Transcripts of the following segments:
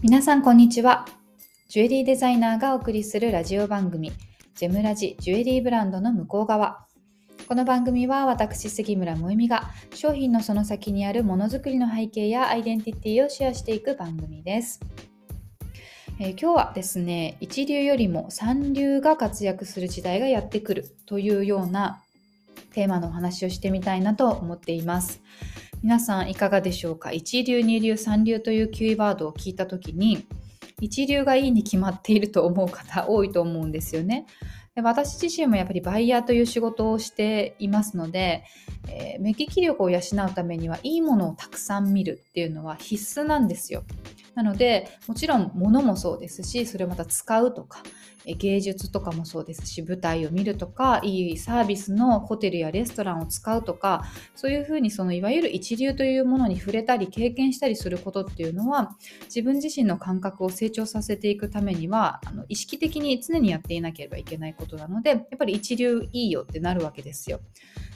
皆さんこんにちは。ジュエリーデザイナーがお送りするラジオ番組ジェムラジジュエリーブランドの向こう側。この番組は私杉村萌実が商品のその先にあるものづくりの背景やアイデンティティをシェアしていく番組です。えー、今日はですね一流よりも三流が活躍する時代がやってくるというようなテーマのお話をしてみたいなと思っています。皆さんいかがでしょうか？一流、二流、三流というキーワードを聞いた時に一流がいいに決まっていると思う方多いと思うんですよね。で私自身もやっぱりバイヤーという仕事をしていますので、えー、目利き力を養うためにはいいものをたくさん見るっていうのは必須なんですよ。なのでもちろん物もそうですしそれをまた使うとか芸術とかもそうですし舞台を見るとかいいサービスのホテルやレストランを使うとかそういうふうにそのいわゆる一流というものに触れたり経験したりすることっていうのは自分自身の感覚を成長させていくためにはあの意識的に常にやっていなければいけないことなのでやっぱり一流いいよってなるわけですよ。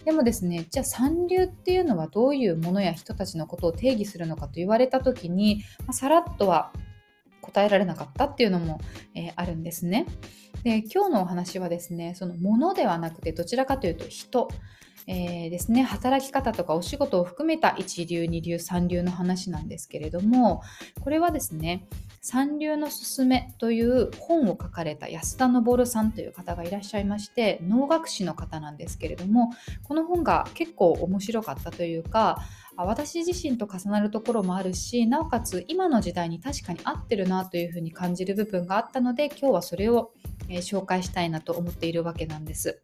でもですねじゃあ三流っていうのはどういうものや人たちのことを定義するのかと言われた時に、まあ、さらっとは答えられなかったっていうのも、えー、あるんですね。で今日のお話はですねそのものではなくてどちらかというと人、えー、ですね働き方とかお仕事を含めた一流二流三流の話なんですけれどもこれはですね三流のすすめという本を書かれた安田昇さんという方がいらっしゃいまして能楽師の方なんですけれどもこの本が結構面白かったというか私自身と重なるところもあるしなおかつ今の時代に確かに合ってるなというふうに感じる部分があったので今日はそれを、紹介したいなと思っているわけなんです。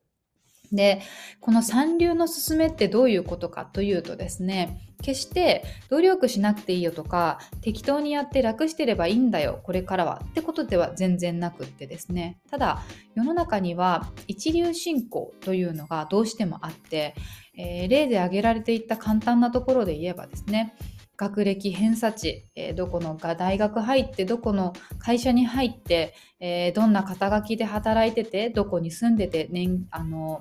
でこの三流の勧めってどういうことかというとですね決して努力しなくていいよとか適当にやって楽してればいいんだよこれからはってことでは全然なくってですね。ただ世の中には一流信仰というのがどうしてもあって、えー、例で挙げられていった簡単なところで言えばですね学歴偏差値、えー、どこのが大学入ってどこの会社に入って、えー、どんな肩書きで働いててどこに住んでて、年あの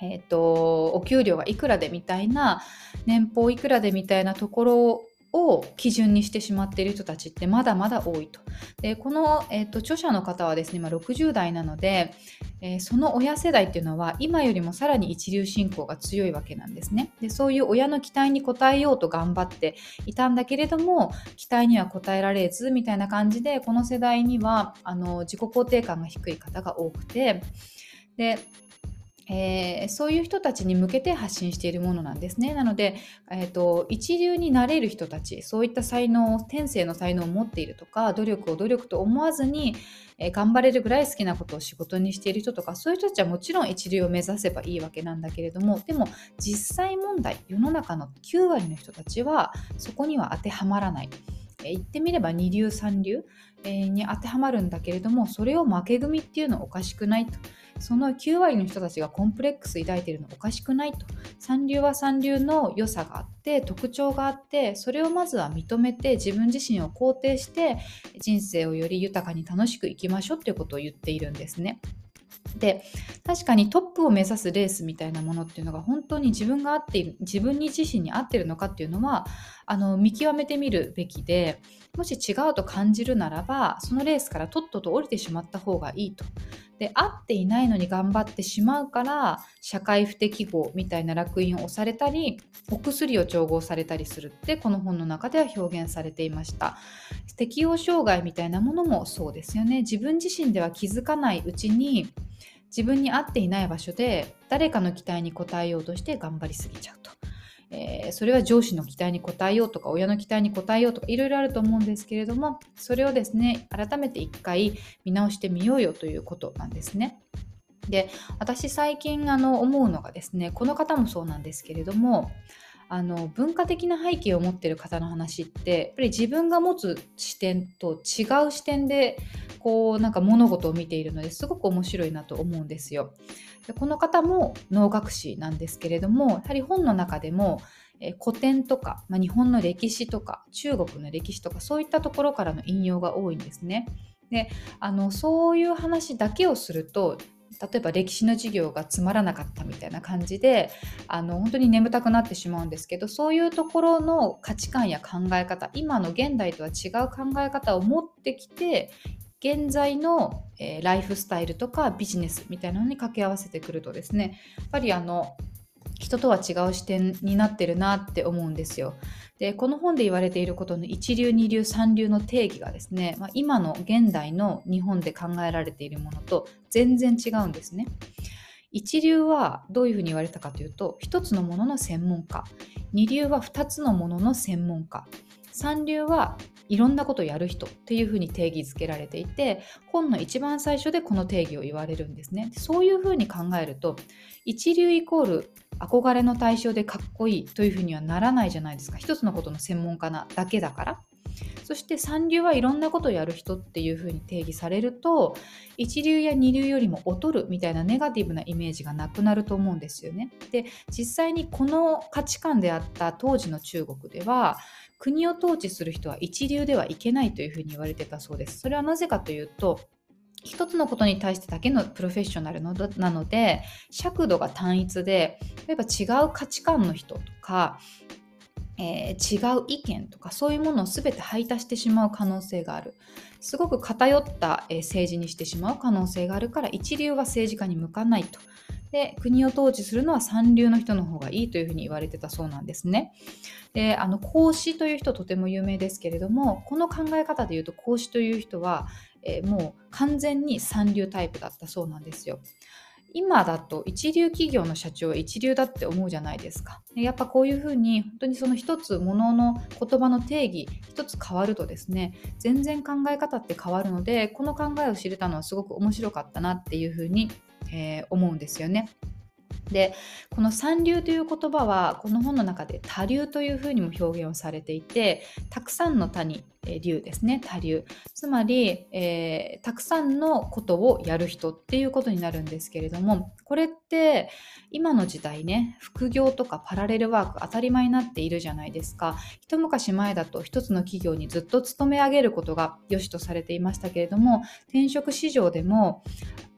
えーとお給料がいくらでみたいな年俸いくらでみたいなところを基準にしてしまっている人たちってまだまだ多いと。でこの、えーと、著者の方はですね、まあ、60代なので、えー、その親世代っていうのは今よりもさらに一流信仰が強いわけなんですね。でそういう親の期待に応えようと頑張っていたんだけれども期待には応えられずみたいな感じでこの世代にはあの自己肯定感が低い方が多くてでえー、そういう人たちに向けて発信しているものなんですね。なので、えーと、一流になれる人たちそういった才能天性の才能を持っているとか努力を努力と思わずに、えー、頑張れるぐらい好きなことを仕事にしている人とかそういう人たちはもちろん一流を目指せばいいわけなんだけれどもでも実際問題世の中の9割の人たちはそこには当てはまらない。言ってみれば二流三流、に当てはまるんだけれどもそれを負け組っていうのはおかしくないと。その9割の人たちがコンプレックス抱いているのおかしくないと三流は三流の良さがあって特徴があってそれをまずは認めて自分自身を肯定して人生をより豊かに楽しく生きましょうっていうことを言っているんですね。で確かにトップを目指すレースみたいなものっていうのが本当に自分が合っている自分に自身に合ってるのかっていうのはあの見極めてみるべきでもし違うと感じるならばそのレースからとっとと降りてしまった方がいいと。で合っていないのに頑張ってしまうから社会不適合みたいな烙印を押されたりお薬を調合されたりするってこの本の中では表現されていました適応障害みたいなものもそうですよね自分自身では気づかないうちに自分に合っていない場所で誰かの期待に応えようとして頑張りすぎちゃうと。えー、それは上司の期待に応えようとか親の期待に応えようとかいろいろあると思うんですけれどもそれをですね改めて一回見直してみようよということなんですね。で私最近あの思うのがですねこの方もそうなんですけれどもあの文化的な背景を持ってる方の話ってやっぱり自分が持つ視点と違う視点でこうなんか物事を見ているのですごく面白いなと思うんですよ。でこの方も能楽師なんですけれどもやはり本の中でもえ古典とか、まあ、日本の歴史とか中国の歴史とかそういったところからの引用が多いんですね。であのそういう話だけをすると例えば歴史の授業がつまらなかったみたいな感じであの本当に眠たくなってしまうんですけどそういうところの価値観や考え方今の現代とは違う考え方を持ってきて現在の、えー、ライフスタイルとかビジネスみたいなのに掛け合わせてくるとですねやっぱりあの人とは違う視点になってるなって思うんですよ。でこの本で言われていることの一流二流三流の定義がですね、まあ、今の現代の日本で考えられているものと全然違うんですね。一流はどういうふうに言われたかというと一つのものの専門家二流は二つのものの専門家三流はいろんなことをやる人っていうふうに定義づけられていて本の一番最初でこの定義を言われるんですね。そういうふうに考えると一流イコール憧れの対象でかっこいいというふうにはならないじゃないですか。一つのことの専門家なだけだから。そして三流はいろんなことをやる人っていうふうに定義されると一流や二流よりも劣るみたいなネガティブなイメージがなくなると思うんですよね。で実際にこの価値観であった当時の中国では国を統治する人は一流ではいけないというふうに言われてたそうです。それはなぜかというと一つのことに対してだけのプロフェッショナルのなので尺度が単一で例えば違う価値観の人とか、えー、違う意見とかそういうものを全て排他してしまう可能性があるすごく偏った、えー、政治にしてしまう可能性があるから一流は政治家に向かないと。で国を統治するのは三流の人の方がいいというふうに言われてたそうなんですね。であの孔子という人とても有名ですけれどもこの考え方でいうと孔子という人はえー、もう完全に三流タイプだったそうなんですよ。今だと一流企業の社長は一流だって思うじゃないですか。やっぱこういうふうに本当にその一つものの言葉の定義一つ変わるとですね全然考え方って変わるのでこの考えを知れたのはすごく面白かったなっていうふうに、えー、思うんですよね。でこの三流という言葉はこの本の中で多流というふうにも表現をされていてたくさんの他に流ですね多流。つまり、えー、たくさんのことをやる人っていうことになるんですけれどもこれって今の時代ね副業とかパラレルワーク当たり前になっているじゃないですか。一昔前だと一つの企業にずっと勤め上げることが良しとされていましたけれども転職市場でも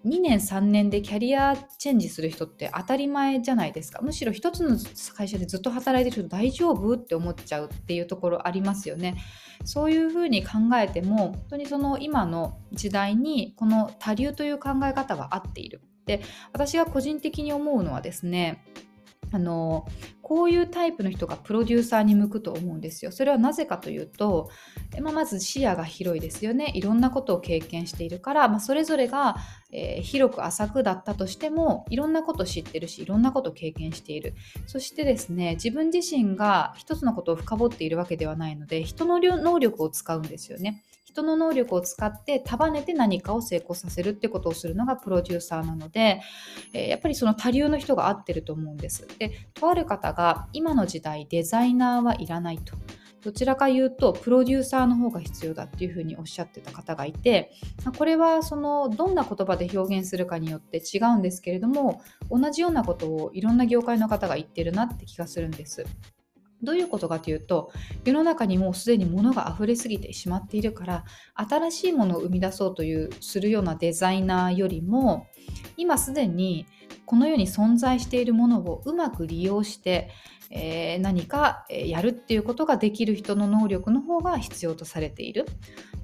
2年3年でキャリアチェンジする人って当たり前じゃないですか。むしろ一つの会社でずっと働いてる人大丈夫って思っちゃうっていうところありますよね。そういうふうに考えても本当にその今の時代にこの多流という考え方は合っている。で私が個人的に思うのはですねあのこういうタイプの人がプロデューサーに向くと思うんですよ。それはなぜかというと、まあ、まず視野が広いですよね。いろんなことを経験しているから、まあ、それぞれが、えー、広く浅くだったとしてもいろんなことを知ってるしいろんなことを経験している。そしてですね自分自身が一つのことを深掘っているわけではないので人の能力を使うんですよね。人の能力を使って束ねて何かを成功させるってことをするのがプロデューサーなので、えー、やっぱりその多流の人が合ってると思うんです。でとある方が今の時代デザイナーはいらないと。どちらか言うとプロデューサーの方が必要だっていうふうにおっしゃってた方がいてこれはそのどんな言葉で表現するかによって違うんですけれども同じようなことをいろんな業界の方が言ってるなって気がするんです。どういうことかというと世の中にもうすでに物が溢れすぎてしまっているから新しいものを生み出そうというするようなデザイナーよりも今すでにこの世に存在しているものをうまく利用してえー、何かやるっていうことができる人の能力の方が必要とされている。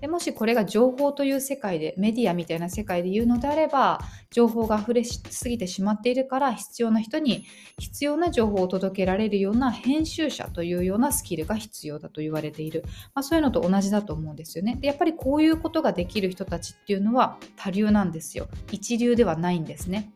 でもしこれが情報という世界でメディアみたいな世界で言うのであれば情報が溢れすぎてしまっているから必要な人に必要な情報を届けられるような編集者というようなスキルが必要だと言われている、まあ、そういうのと同じだと思うんですよね。でやっぱりこういうことができる人たちっていうのは多流なんですよ。一流ではないんですね。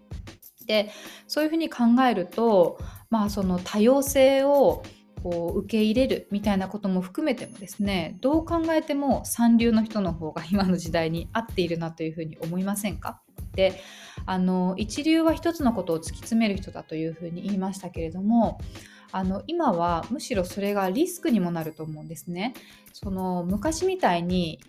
でそういうふうに考えるとまあその多様性をこう受け入れるみたいなことも含めてもですねどう考えても三流の人の方が今の時代に合っているなというふうに思いませんか？であの一流は一つのことを突き詰める人だというふうに言いましたけれどもあの今はむしろそれがリスクにもなると思うんですね。その昔みたいに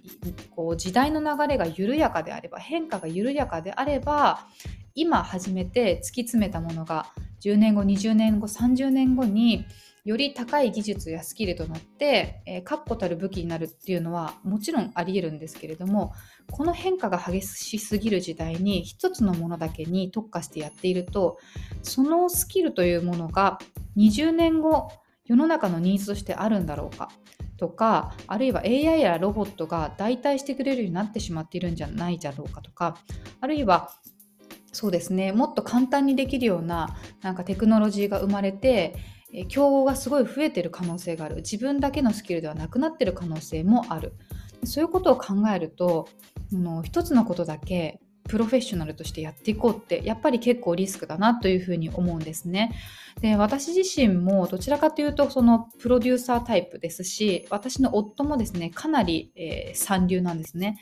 こう時代の流れが緩やかであれば変化が緩やかであれば今始めて突き詰めたものが10年後20年後30年後により高い技術やスキルとなって、えー、確固たる武器になるっていうのはもちろんありえるんですけれどもこの変化が激しすぎる時代に一つのものだけに特化してやっているとそのスキルというものが20年後世の中のニーズとしてあるんだろうかとかあるいは AI やロボットが代替してくれるようになってしまっているんじゃないだろうかとかあるいはそうですねもっと簡単にできるようななんかテクノロジーが生まれて競合がすごい増えてる可能性がある自分だけのスキルではなくなってる可能性もあるそういうことを考えるとあの一つのことだけプロフェッショナルとしてやっていこうってやっぱり結構リスクだなというふうに思うんですね。で私自身もどちらかというとそのプロデューサータイプですし私の夫もですねかなり、えー、三流なんですね。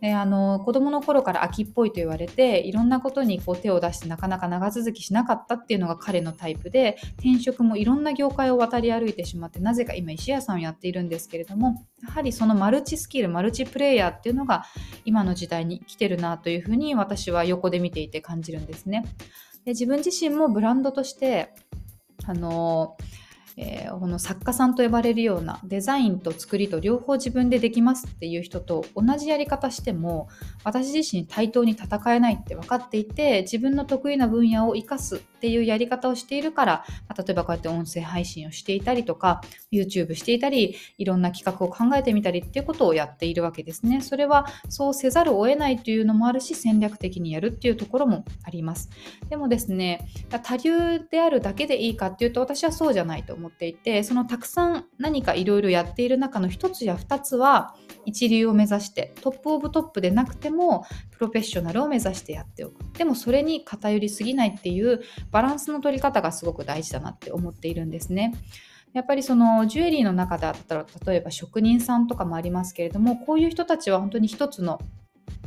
であの子供の頃から秋っぽいと言われていろんなことにこう手を出してなかなか長続きしなかったっていうのが彼のタイプで転職もいろんな業界を渡り歩いてしまってなぜか今石屋さんをやっているんですけれどもやはりそのマルチスキルマルチプレイヤーっていうのが今の時代に来てるなというふうに私は横で見ていて感じるんですね。で自分自身もブランドとしてあのえー、この作家さんと呼ばれるようなデザインと作りと両方自分でできますっていう人と同じやり方しても私自身対等に戦えないって分かっていて自分の得意な分野を生かすっていうやり方をしているから、まあ、例えばこうやって音声配信をしていたりとか YouTube していたりいろんな企画を考えてみたりっていうことをやっているわけですね。それはそうせざるを得ないというのもあるし戦略的にやるっていうところもあります。でもですね多流であるだけでいいかっていうと私はそうじゃないと思っていてそのたくさん何かいろいろやっている中の一つや二つは一流を目指してトップオブトップでなくてもプロフェッショナルを目指してやっておくでもそれに偏りすぎないっていうバランスの取り方がすごく大事だなって思っているんですね。やっぱりそのジュエリーの中だったら例えば職人さんとかもありますけれどもこういう人たちは本当に一つの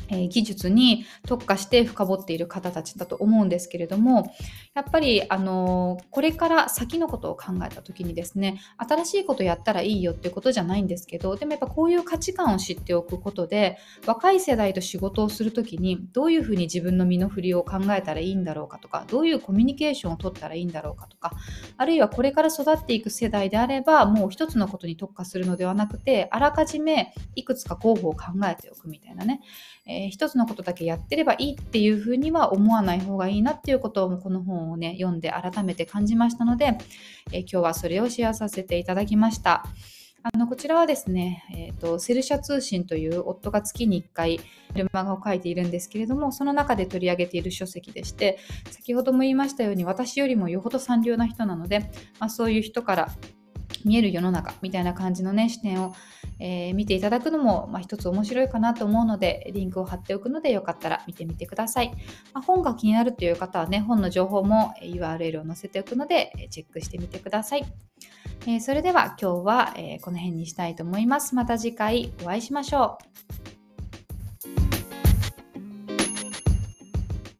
え技術に特化して深掘っている方たちだと思うんですけれどもやっぱりあのこれから先のことを考えた時にですね新しいことやったらいいよっていうことじゃないんですけどでもやっぱこういう価値観を知っておくことで若い世代と仕事をする時にどういうふうに自分の身の振りを考えたらいいんだろうかとかどういうコミュニケーションを取ったらいいんだろうかとかあるいはこれから育っていく世代であればもう一つのことに特化するのではなくてあらかじめいくつか候補を考えておくみたいなね。えー、一つのことだけやってればいいっていうふうには思わない方がいいなっていうことをこの本をね読んで改めて感じましたので、えー、今日はそれをシェアさせていただきました。あのこちらはですね、えーと、セルシャ通信という夫が月に1回メルマガを書いているんですけれども、その中で取り上げている書籍でして、先ほども言いましたように、私よりもよほど三流な人なので、まあ、そういう人から見える世の中みたいな感じのね視点を、えー、見ていただくのも、まあ、一つ面白いかなと思うのでリンクを貼っておくのでよかったら見てみてください、まあ、本が気になるという方はね本の情報も URL を載せておくのでチェックしてみてください、えー、それでは今日は、えー、この辺にしたいと思います。また次回お会いしましょう。